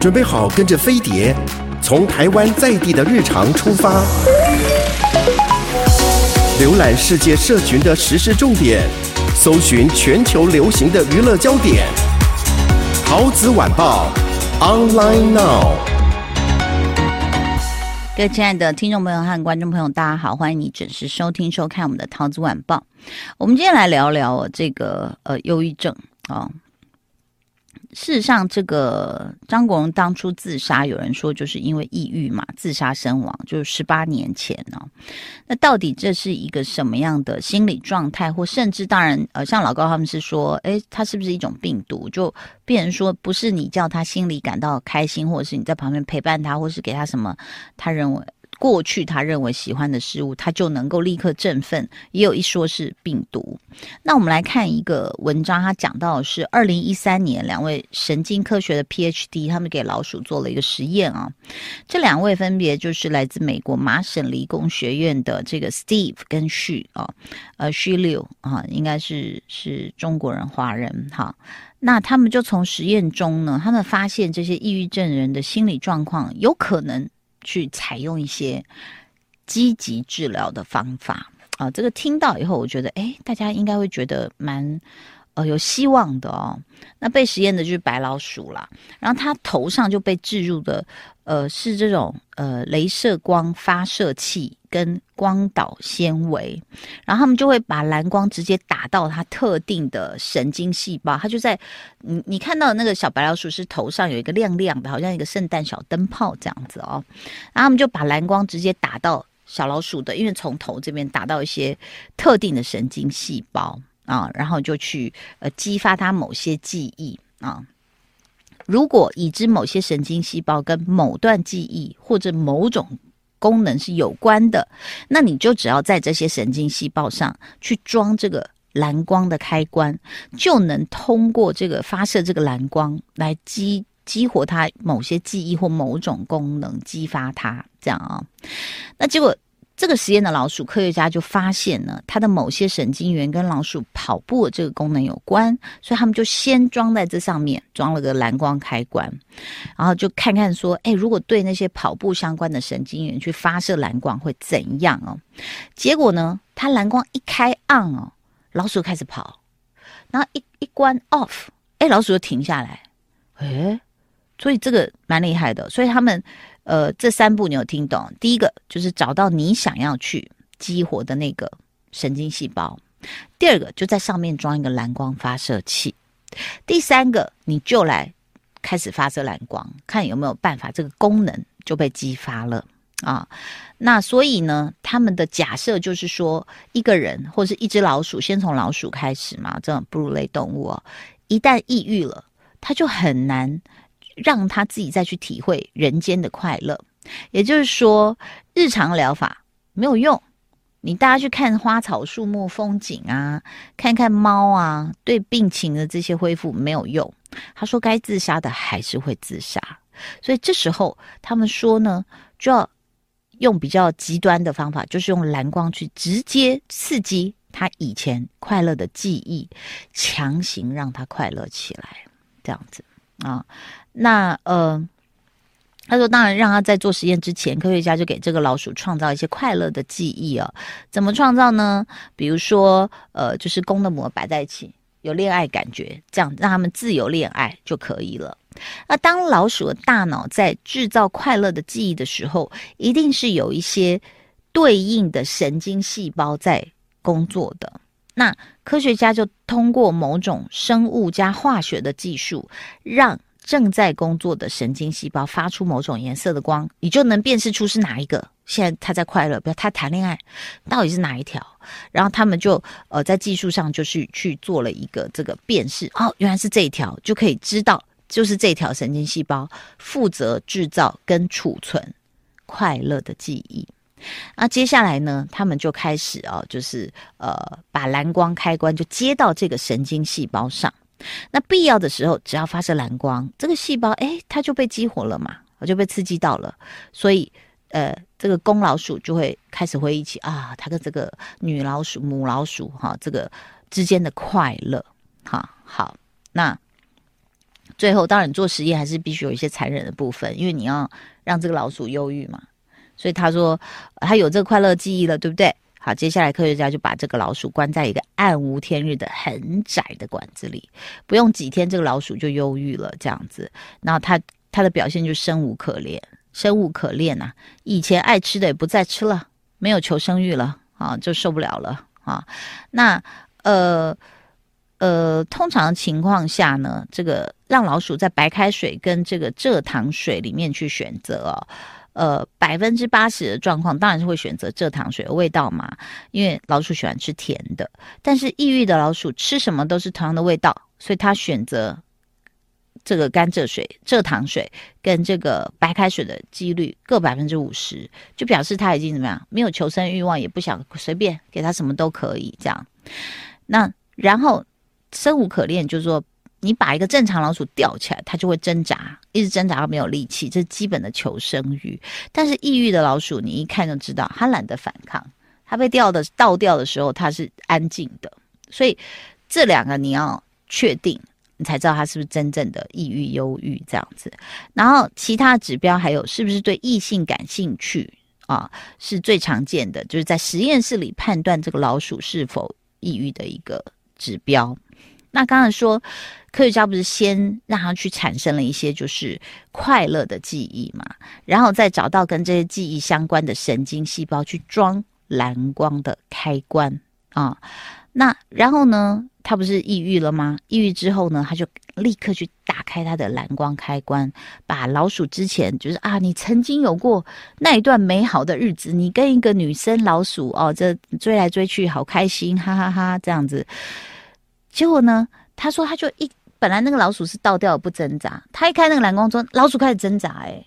准备好跟着飞碟，从台湾在地的日常出发，浏览世界社群的时事重点，搜寻全球流行的娱乐焦点。陶子晚报，online now。各位亲爱的听众朋友和观众朋友，大家好，欢迎你准时收听收看我们的陶子晚报。我们今天来聊聊这个呃忧郁症啊。事实上，这个张国荣当初自杀，有人说就是因为抑郁嘛，自杀身亡，就是十八年前呢、哦。那到底这是一个什么样的心理状态，或甚至当然，呃，像老高他们是说，诶，他是不是一种病毒？就变成说，不是你叫他心里感到开心，或者是你在旁边陪伴他，或是给他什么，他认为。过去他认为喜欢的事物，他就能够立刻振奋。也有一说是病毒。那我们来看一个文章，他讲到的是二零一三年两位神经科学的 PhD，他们给老鼠做了一个实验啊。这两位分别就是来自美国麻省理工学院的这个 Steve 跟 Xu 啊，呃 Xu Liu 啊，应该是是中国人华人哈。那他们就从实验中呢，他们发现这些抑郁症人的心理状况有可能。去采用一些积极治疗的方法。啊，这个听到以后，我觉得，哎，大家应该会觉得蛮有希望的哦。那被实验的就是白老鼠啦，然后它头上就被置入的，呃，是这种呃镭射光发射器跟光导纤维，然后他们就会把蓝光直接打到它特定的神经细胞，它就在你你看到的那个小白老鼠是头上有一个亮亮的，好像一个圣诞小灯泡这样子哦，然后他们就把蓝光直接打到小老鼠的，因为从头这边打到一些特定的神经细胞。啊，然后就去呃激发他某些记忆啊。如果已知某些神经细胞跟某段记忆或者某种功能是有关的，那你就只要在这些神经细胞上去装这个蓝光的开关，就能通过这个发射这个蓝光来激激活它某些记忆或某种功能，激发它这样啊。那结果。这个实验的老鼠科学家就发现呢，它的某些神经元跟老鼠跑步的这个功能有关，所以他们就先装在这上面，装了个蓝光开关，然后就看看说，哎，如果对那些跑步相关的神经元去发射蓝光会怎样哦？结果呢，它蓝光一开 on 哦，老鼠开始跑，然后一一关 off，哎，老鼠就停下来，哎，所以这个蛮厉害的，所以他们。呃，这三步你有听懂？第一个就是找到你想要去激活的那个神经细胞，第二个就在上面装一个蓝光发射器，第三个你就来开始发射蓝光，看有没有办法这个功能就被激发了啊。那所以呢，他们的假设就是说，一个人或是一只老鼠，先从老鼠开始嘛，这种哺乳类动物哦，一旦抑郁了，它就很难。让他自己再去体会人间的快乐，也就是说，日常疗法没有用。你大家去看花草树木风景啊，看看猫啊，对病情的这些恢复没有用。他说，该自杀的还是会自杀。所以这时候他们说呢，就要用比较极端的方法，就是用蓝光去直接刺激他以前快乐的记忆，强行让他快乐起来，这样子啊。那呃，他说，当然让他在做实验之前，科学家就给这个老鼠创造一些快乐的记忆啊。怎么创造呢？比如说，呃，就是公的母摆在一起，有恋爱感觉，这样让他们自由恋爱就可以了。那当老鼠的大脑在制造快乐的记忆的时候，一定是有一些对应的神经细胞在工作的。那科学家就通过某种生物加化学的技术，让正在工作的神经细胞发出某种颜色的光，你就能辨识出是哪一个。现在他在快乐，比如他谈恋爱，到底是哪一条？然后他们就呃在技术上就是去做了一个这个辨识，哦，原来是这一条，就可以知道就是这条神经细胞负责制造跟储存快乐的记忆。那接下来呢，他们就开始、哦，就是呃把蓝光开关就接到这个神经细胞上。那必要的时候，只要发射蓝光，这个细胞哎，它就被激活了嘛，我就被刺激到了。所以，呃，这个公老鼠就会开始回忆起啊，它跟这个女老鼠、母老鼠哈，这个之间的快乐。哈，好，那最后，当然做实验还是必须有一些残忍的部分，因为你要让这个老鼠忧郁嘛。所以他说他有这个快乐记忆了，对不对？好，接下来科学家就把这个老鼠关在一个暗无天日的很窄的管子里，不用几天，这个老鼠就忧郁了，这样子。然后他他的表现就生无可恋，生无可恋呐、以前爱吃的也不再吃了，没有求生欲了啊，就受不了了啊。那呃呃，通常情况下呢，这个让老鼠在白开水跟这个蔗糖水里面去选择。呃，百分之八十的状况当然是会选择蔗糖水的味道嘛，因为老鼠喜欢吃甜的。但是抑郁的老鼠吃什么都是同样的味道，所以它选择这个甘蔗水、蔗糖水跟这个白开水的几率各百分之五十，就表示它已经怎么样，没有求生欲望，也不想随便给它什么都可以这样。那然后生无可恋，就是说。你把一个正常老鼠吊起来，它就会挣扎，一直挣扎到没有力气，这是基本的求生欲。但是抑郁的老鼠，你一看就知道，它懒得反抗，它被吊的倒吊的时候，它是安静的。所以这两个你要确定，你才知道它是不是真正的抑郁、忧郁这样子。然后其他指标还有是不是对异性感兴趣啊，是最常见的，就是在实验室里判断这个老鼠是否抑郁的一个指标。那刚才说，科学家不是先让他去产生了一些就是快乐的记忆嘛，然后再找到跟这些记忆相关的神经细胞去装蓝光的开关啊。那然后呢，他不是抑郁了吗？抑郁之后呢，他就立刻去打开他的蓝光开关，把老鼠之前就是啊，你曾经有过那一段美好的日子，你跟一个女生老鼠哦，这追来追去好开心，哈哈哈，这样子。结果呢？他说，他就一本来那个老鼠是倒吊不挣扎，他一开那个蓝光之后，老鼠开始挣扎，哎，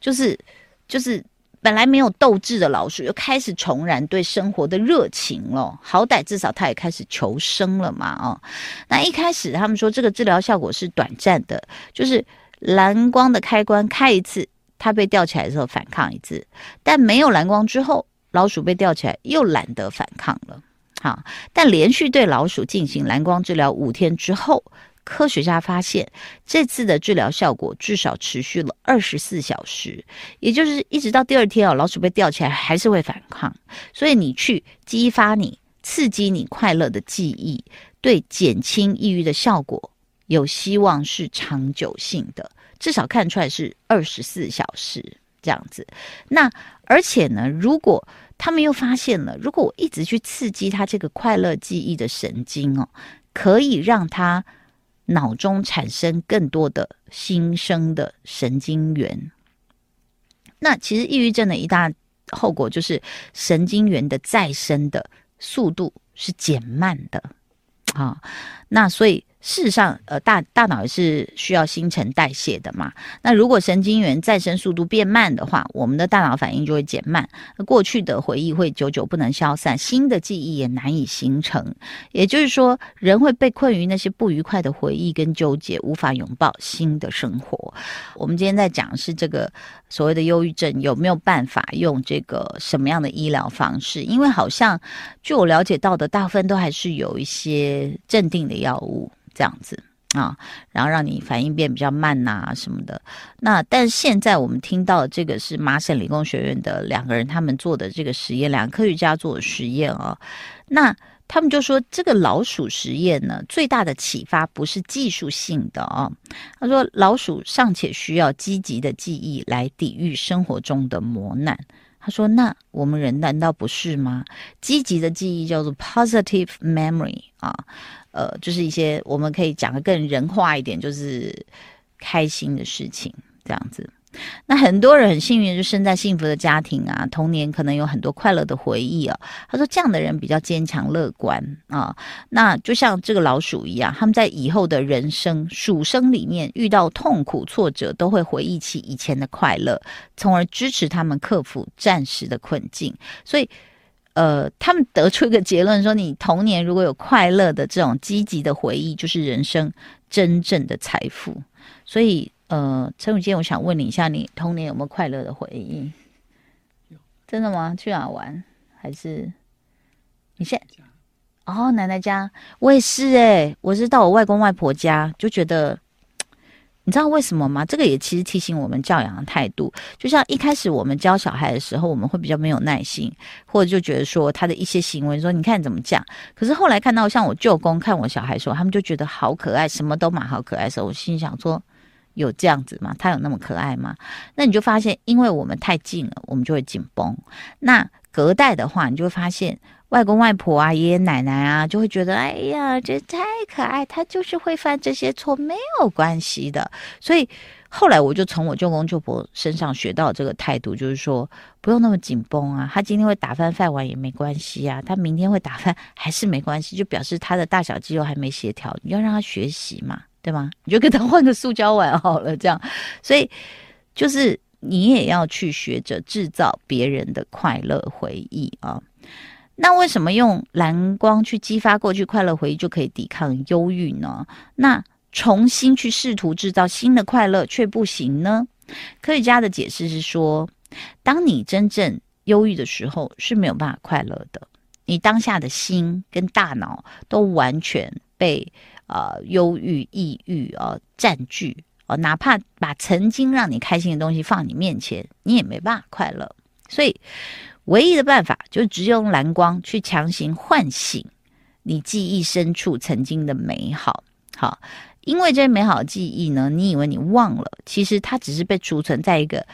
就是就是本来没有斗志的老鼠，又开始重燃对生活的热情了。好歹至少他也开始求生了嘛，哦，那一开始他们说这个治疗效果是短暂的，就是蓝光的开关开一次，它被吊起来的时候反抗一次，但没有蓝光之后，老鼠被吊起来又懒得反抗了。好，但连续对老鼠进行蓝光治疗五天之后，科学家发现这次的治疗效果至少持续了二十四小时，也就是一直到第二天哦，老鼠被吊起来还是会反抗。所以你去激发你、刺激你快乐的记忆，对减轻抑郁的效果有希望是长久性的，至少看出来是二十四小时这样子。那而且呢，如果他们又发现了，如果我一直去刺激他这个快乐记忆的神经哦，可以让他脑中产生更多的新生的神经元。那其实抑郁症的一大后果就是神经元的再生的速度是减慢的啊。那所以。事实上，呃，大大脑也是需要新陈代谢的嘛。那如果神经元再生速度变慢的话，我们的大脑反应就会减慢，过去的回忆会久久不能消散，新的记忆也难以形成。也就是说，人会被困于那些不愉快的回忆跟纠结，无法拥抱新的生活。我们今天在讲是这个所谓的忧郁症有没有办法用这个什么样的医疗方式？因为好像据我了解到的，大部分都还是有一些镇定的药物。这样子啊，然后让你反应变比较慢呐、啊、什么的。那但是现在我们听到这个是麻省理工学院的两个人他们做的这个实验，两个科学家做的实验啊。那他们就说，这个老鼠实验呢，最大的启发不是技术性的啊。他说，老鼠尚且需要积极的记忆来抵御生活中的磨难。他说，那我们人难道不是吗？积极的记忆叫做 positive memory 啊。呃，就是一些我们可以讲的更人化一点，就是开心的事情这样子。那很多人很幸运，就生在幸福的家庭啊，童年可能有很多快乐的回忆啊。他说这样的人比较坚强乐观啊。那就像这个老鼠一样，他们在以后的人生鼠生里面遇到痛苦挫折，都会回忆起以前的快乐，从而支持他们克服暂时的困境。所以。呃，他们得出一个结论说，你童年如果有快乐的这种积极的回忆，就是人生真正的财富。所以，呃，陈永健，我想问你一下，你童年有没有快乐的回忆？有。真的吗？去哪玩？还是你现？哦，奶奶家，我也是哎，我是到我外公外婆家，就觉得你知道为什么吗？这个也其实提醒我们教养的态度。就像一开始我们教小孩的时候，我们会比较没有耐心，或者就觉得说他的一些行为，说你看怎么讲。可是后来看到像我舅公看我小孩说，他们就觉得好可爱，什么都蛮好可爱的时候，我心想说，有这样子吗？他有那么可爱吗？那你就发现，因为我们太近了，我们就会紧绷。那隔代的话，你就会发现。外公外婆啊，爷爷奶奶啊，就会觉得，哎呀，这太可爱，他就是会犯这些错，没有关系的。所以后来我就从我舅公舅婆身上学到这个态度，就是说不用那么紧绷啊。他今天会打翻饭碗也没关系啊，他明天会打翻还是没关系，就表示他的大小肌肉还没协调，你要让他学习嘛，对吗？你就给他换个塑胶碗好了，这样。所以就是你也要去学着制造别人的快乐回忆啊。那为什么用蓝光去激发过去快乐回忆就可以抵抗忧郁呢？那重新去试图制造新的快乐却不行呢？科学家的解释是说，当你真正忧郁的时候是没有办法快乐的，你当下的心跟大脑都完全被呃忧郁、抑郁啊占据啊，哪怕把曾经让你开心的东西放你面前，你也没办法快乐，所以。唯一的办法就是直接用蓝光去强行唤醒你记忆深处曾经的美好。好，因为这些美好的记忆呢，你以为你忘了，其实它只是被储存在一个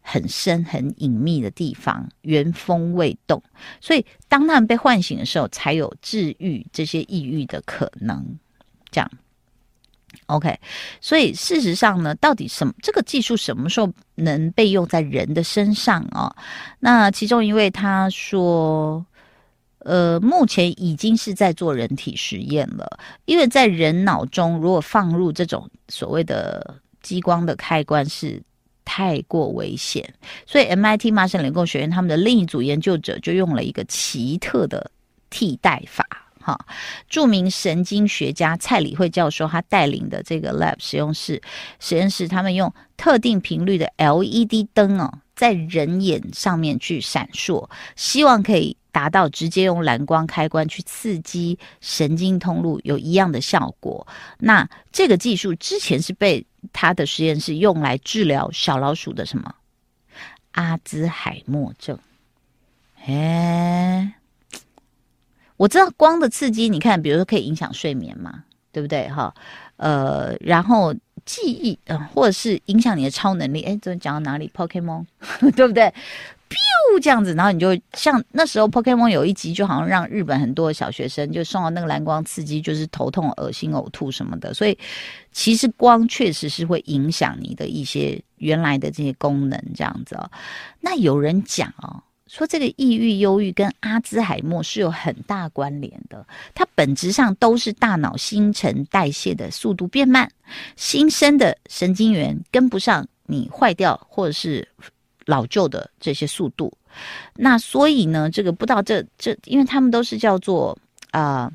很深、很隐秘的地方，原封未动。所以，当他们被唤醒的时候，才有治愈这些抑郁的可能。这样。OK，所以事实上呢，到底什么这个技术什么时候能被用在人的身上啊？那其中一位他说，呃，目前已经是在做人体实验了，因为在人脑中如果放入这种所谓的激光的开关是太过危险，所以 MIT 麻省理工学院他们的另一组研究者就用了一个奇特的替代法。哈，著名神经学家蔡理慧教授他带领的这个 lab 实验室，实验室他们用特定频率的 LED 灯哦，在人眼上面去闪烁，希望可以达到直接用蓝光开关去刺激神经通路有一样的效果。那这个技术之前是被他的实验室用来治疗小老鼠的什么阿兹海默症？哎。我知道光的刺激，你看，比如说可以影响睡眠嘛，对不对？哈，呃，然后记忆，呃，或者是影响你的超能力。哎，这讲到哪里？Pokemon，对不对？biu 这样子，然后你就像那时候 Pokemon 有一集，就好像让日本很多小学生就受到那个蓝光刺激，就是头痛、恶心、呕吐什么的。所以其实光确实是会影响你的一些原来的这些功能，这样子哦。那有人讲哦。说这个抑郁、忧郁跟阿兹海默是有很大关联的，它本质上都是大脑新陈代谢的速度变慢，新生的神经元跟不上你坏掉或者是老旧的这些速度。那所以呢，这个不知道这这，因为他们都是叫做啊、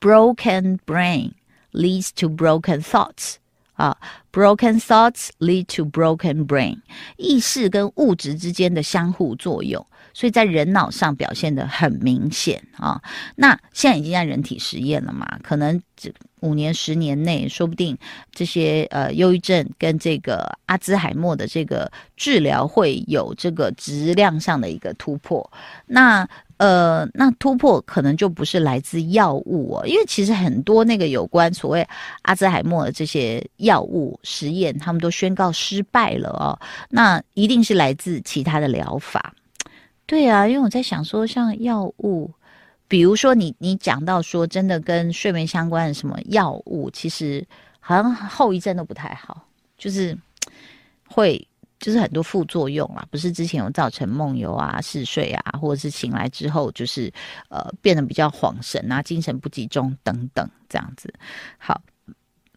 ，broken brain leads to broken thoughts。啊，broken thoughts lead to broken brain，意识跟物质之间的相互作用，所以在人脑上表现的很明显啊。那现在已经在人体实验了嘛？可能这五年、十年内，说不定这些呃忧郁症跟这个阿兹海默的这个治疗会有这个质量上的一个突破。那。呃，那突破可能就不是来自药物哦，因为其实很多那个有关所谓阿兹海默的这些药物实验，他们都宣告失败了哦。那一定是来自其他的疗法。对啊，因为我在想说，像药物，比如说你你讲到说真的跟睡眠相关的什么药物，其实好像后遗症都不太好，就是会。就是很多副作用啊，不是之前有造成梦游啊、嗜睡啊，或者是醒来之后就是呃变得比较恍神啊、精神不集中等等这样子。好，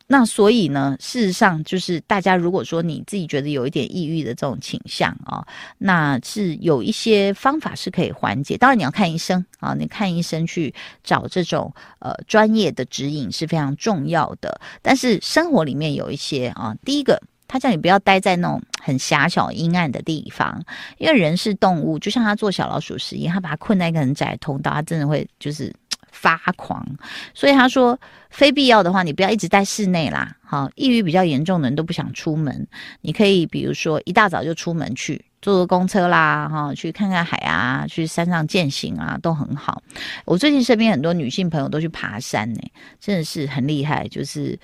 那所以呢，事实上就是大家如果说你自己觉得有一点抑郁的这种倾向啊，那是有一些方法是可以缓解。当然你要看医生啊，你看医生去找这种呃专业的指引是非常重要的。但是生活里面有一些啊，第一个。他叫你不要待在那种很狭小阴暗的地方，因为人是动物，就像他做小老鼠实验，他把它困在一个很窄的通道，他真的会就是发狂。所以他说，非必要的话，你不要一直在室内啦。好，抑郁比较严重的人都不想出门，你可以比如说一大早就出门去坐坐公车啦，哈，去看看海啊，去山上健行啊，都很好。我最近身边很多女性朋友都去爬山呢、真的是很厉害，就是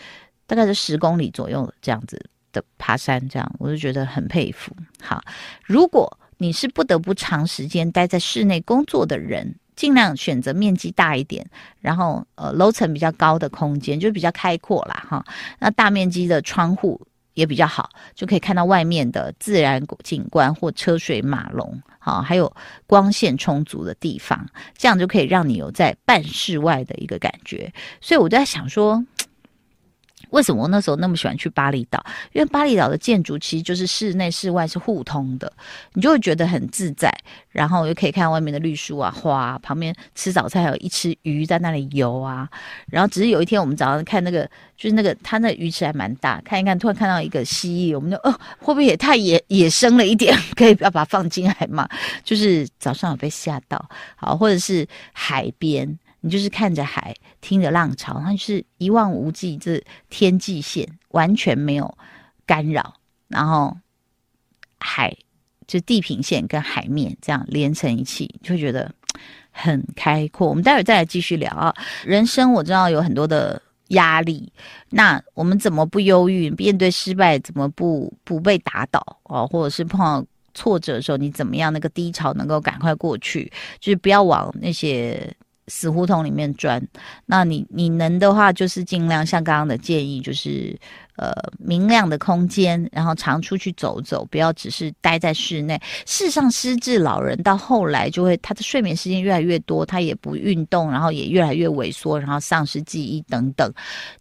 大概是十公里左右这样子的爬山，这样我就觉得很佩服。好，如果你是不得不长时间待在室内工作的人，尽量选择面积大一点，然后呃楼层比较高的空间，就比较开阔啦哈。那大面积的窗户也比较好，就可以看到外面的自然景观或车水马龙，好，还有光线充足的地方，这样就可以让你有在半室外的一个感觉。所以我就在想说。为什么我那时候那么喜欢去巴厘岛？因为巴厘岛的建筑其实就是室内室外是互通的，你就会觉得很自在，然后又可以看外面的绿树啊、花，旁边吃早餐还有一池鱼在那里游啊。然后只是有一天我们早上看那个，就是那个它那鱼池还蛮大，看一看突然看到一个蜥蜴，我们就哦，会不会也太野野生了一点？可以不要把它放进来嘛？就是早上有被吓到，好，或者是海边。你就是看着海，听着浪潮，它就是一望无际，这天际线完全没有干扰，然后海就地平线跟海面这样连成一气，就会觉得很开阔。我们待会再来继续聊啊。人生我知道有很多的压力，那我们怎么不忧郁？面对失败怎么不不被打倒哦？或者是碰到挫折的时候，你怎么样那个低潮能够赶快过去？就是不要往那些。死胡同里面钻，那你你能的话，就是尽量像刚刚的建议，就是。呃，明亮的空间，然后常出去走走，不要只是待在室内。事实上，失智老人到后来就会，他的睡眠时间越来越多，他也不运动，然后也越来越萎缩，然后丧失记忆等等，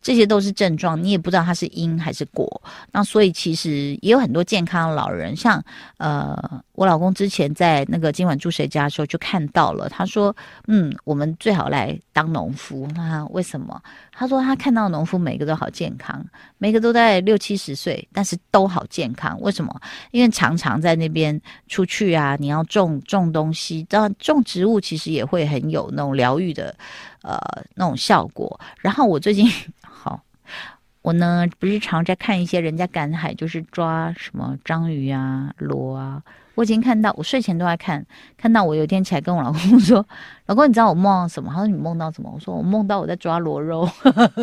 这些都是症状。你也不知道他是因还是果。那所以其实也有很多健康的老人，像呃，我老公之前在那个今晚住谁家的时候就看到了，他说，嗯，我们最好来当农夫。那为什么？他说他看到农夫每个都好健康，每个都在六七十岁，但是都好健康。为什么？因为常常在那边出去啊，你要种种东西，当然种植物其实也会很有那种疗愈的呃那种效果。然后我最近 好，我呢不是常在看一些人家赶海，就是抓什么章鱼啊、螺啊。我已经看到，我睡前都在看，看到我有一天起来跟我老公说：“ 老公，你知道我梦到什么？”他说：“你梦到什么？”我说：“我梦到我在抓螺肉，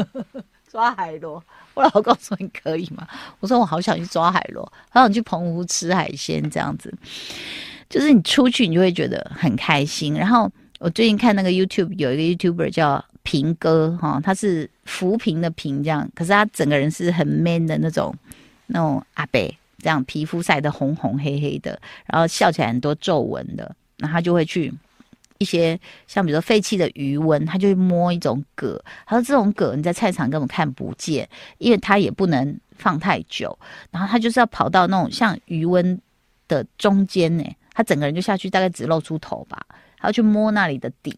抓海螺。”我老公说：“你可以吗？”我说：“我好想去抓海螺，好想去澎湖吃海鲜，这样子。就是你出去，你就会觉得很开心。然后我最近看那个 YouTube，有一个 YouTuber 叫平哥，哈，他是扶贫的贫，这样，可是他整个人是很 man 的那种，那种阿伯。这样皮肤晒得红红黑黑的，然后笑起来很多皱纹的，那他就会去一些像比如说废弃的鱼温，他就会摸一种蛤。他说这种蛤你在菜场根本看不见，因为它也不能放太久。然后他就是要跑到那种像鱼温的中间呢，他整个人就下去，大概只露出头吧，他要去摸那里的底，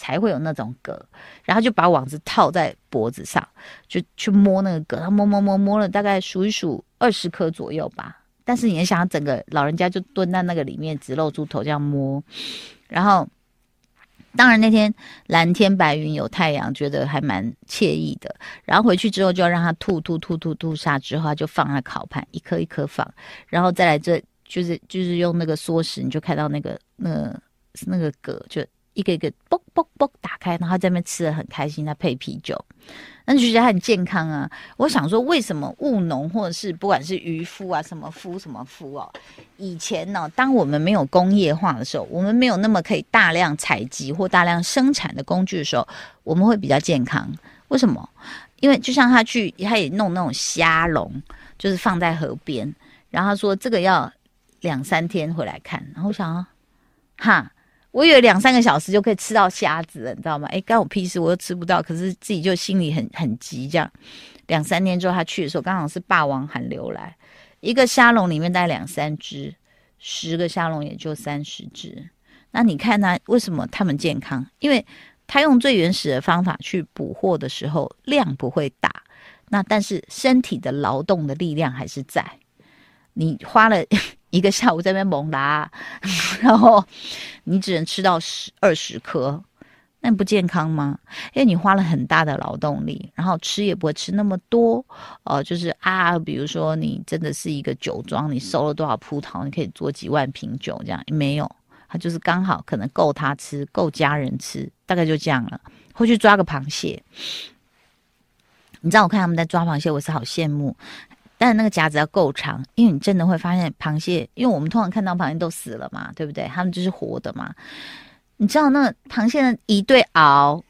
才会有那种蛤。然后就把网子套在脖子上，就去摸那个蛤。他摸摸摸摸了，大概数一数。二十颗左右吧，但是你想，整个老人家就蹲在那个里面，只露出头这样摸，然后，当然那天蓝天白云有太阳，觉得还蛮惬意的。然后回去之后就要让他吐吐吐吐吐下之后，他就放在烤盘，一颗一颗放，然后再来这就是就是用那个缩石，你就看到那个那那个蛤就一个一个啵啵啵打开，然后在那边吃的很开心，他配啤酒。那就觉得很健康啊！我想说，为什么务农或者是不管是渔夫啊，什么夫什么夫哦，以前呢，当我们没有工业化的时候，我们没有那么可以大量采集或大量生产的工具的时候，我们会比较健康。为什么？因为就像他去，他也弄那种虾笼，就是放在河边，然后他说这个要两三天回来看，然后我想啊，哈。我以为两三个小时就可以吃到虾子了，你知道吗？哎，干我屁事，我又吃不到。可是自己就心里很很急，这样。两三天之后他去的时候，刚好是霸王寒流来，一个虾笼里面带两三只，十个虾笼也就三十只。那你看他为什么他们健康？因为他用最原始的方法去捕获的时候，量不会大，那但是身体的劳动的力量还是在。你花了。一个下午在那边猛拉，然后你只能吃到十二十颗，那不健康吗？因为你花了很大的劳动力，然后吃也不会吃那么多，哦、呃，就是啊，比如说你真的是一个酒庄，你收了多少葡萄，你可以做几万瓶酒，这样没有，它就是刚好可能够他吃，够家人吃，大概就这样了。会去抓个螃蟹，你知道我看他们在抓螃蟹，我是好羡慕，但那个夹子要够长，因为你真的会发现螃蟹，因为我们通常看到螃蟹都死了嘛，对不对？它们就是活的嘛。你知道那螃蟹的一对螯，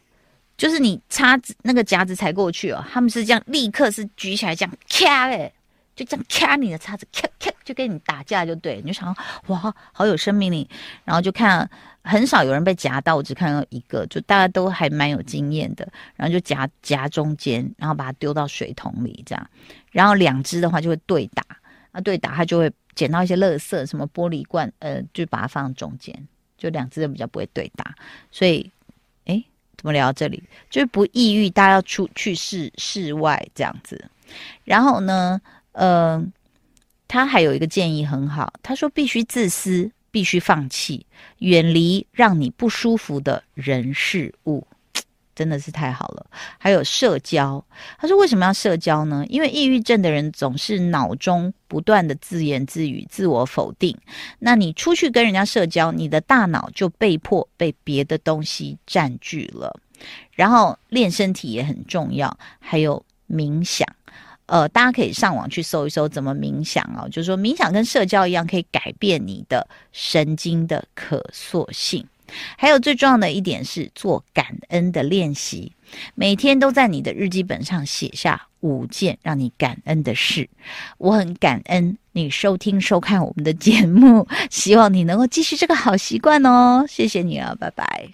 就是你叉子那个夹子才过去哦，他们是这样立刻是举起来这样咔诶，就这样掐你的叉子咔咔就跟你打架就对，你就想哇好有生命力，然后就看很少有人被夹到，我只看到一个，就大家都还蛮有经验的，然后就夹夹中间，然后把它丢到水桶里这样，然后两只的话就会对打，啊对打它就会捡到一些垃圾，什么玻璃罐，呃就把它放中间。就两只人比较不会对打，所以，哎，怎么聊到这里？就是不抑郁，大家要出去室室外这样子。然后呢，呃，他还有一个建议很好，他说必须自私，必须放弃，远离让你不舒服的人事物。真的是太好了。还有社交，他说为什么要社交呢？因为抑郁症的人总是脑中不断的自言自语、自我否定。那你出去跟人家社交，你的大脑就被迫被别的东西占据了。然后练身体也很重要，还有冥想。呃，大家可以上网去搜一搜怎么冥想哦。就是说冥想跟社交一样，可以改变你的神经的可塑性。还有最重要的一点是做感恩的练习，每天都在你的日记本上写下五件让你感恩的事。我很感恩你收听收看我们的节目，希望你能够继续这个好习惯哦。谢谢你啊，拜拜。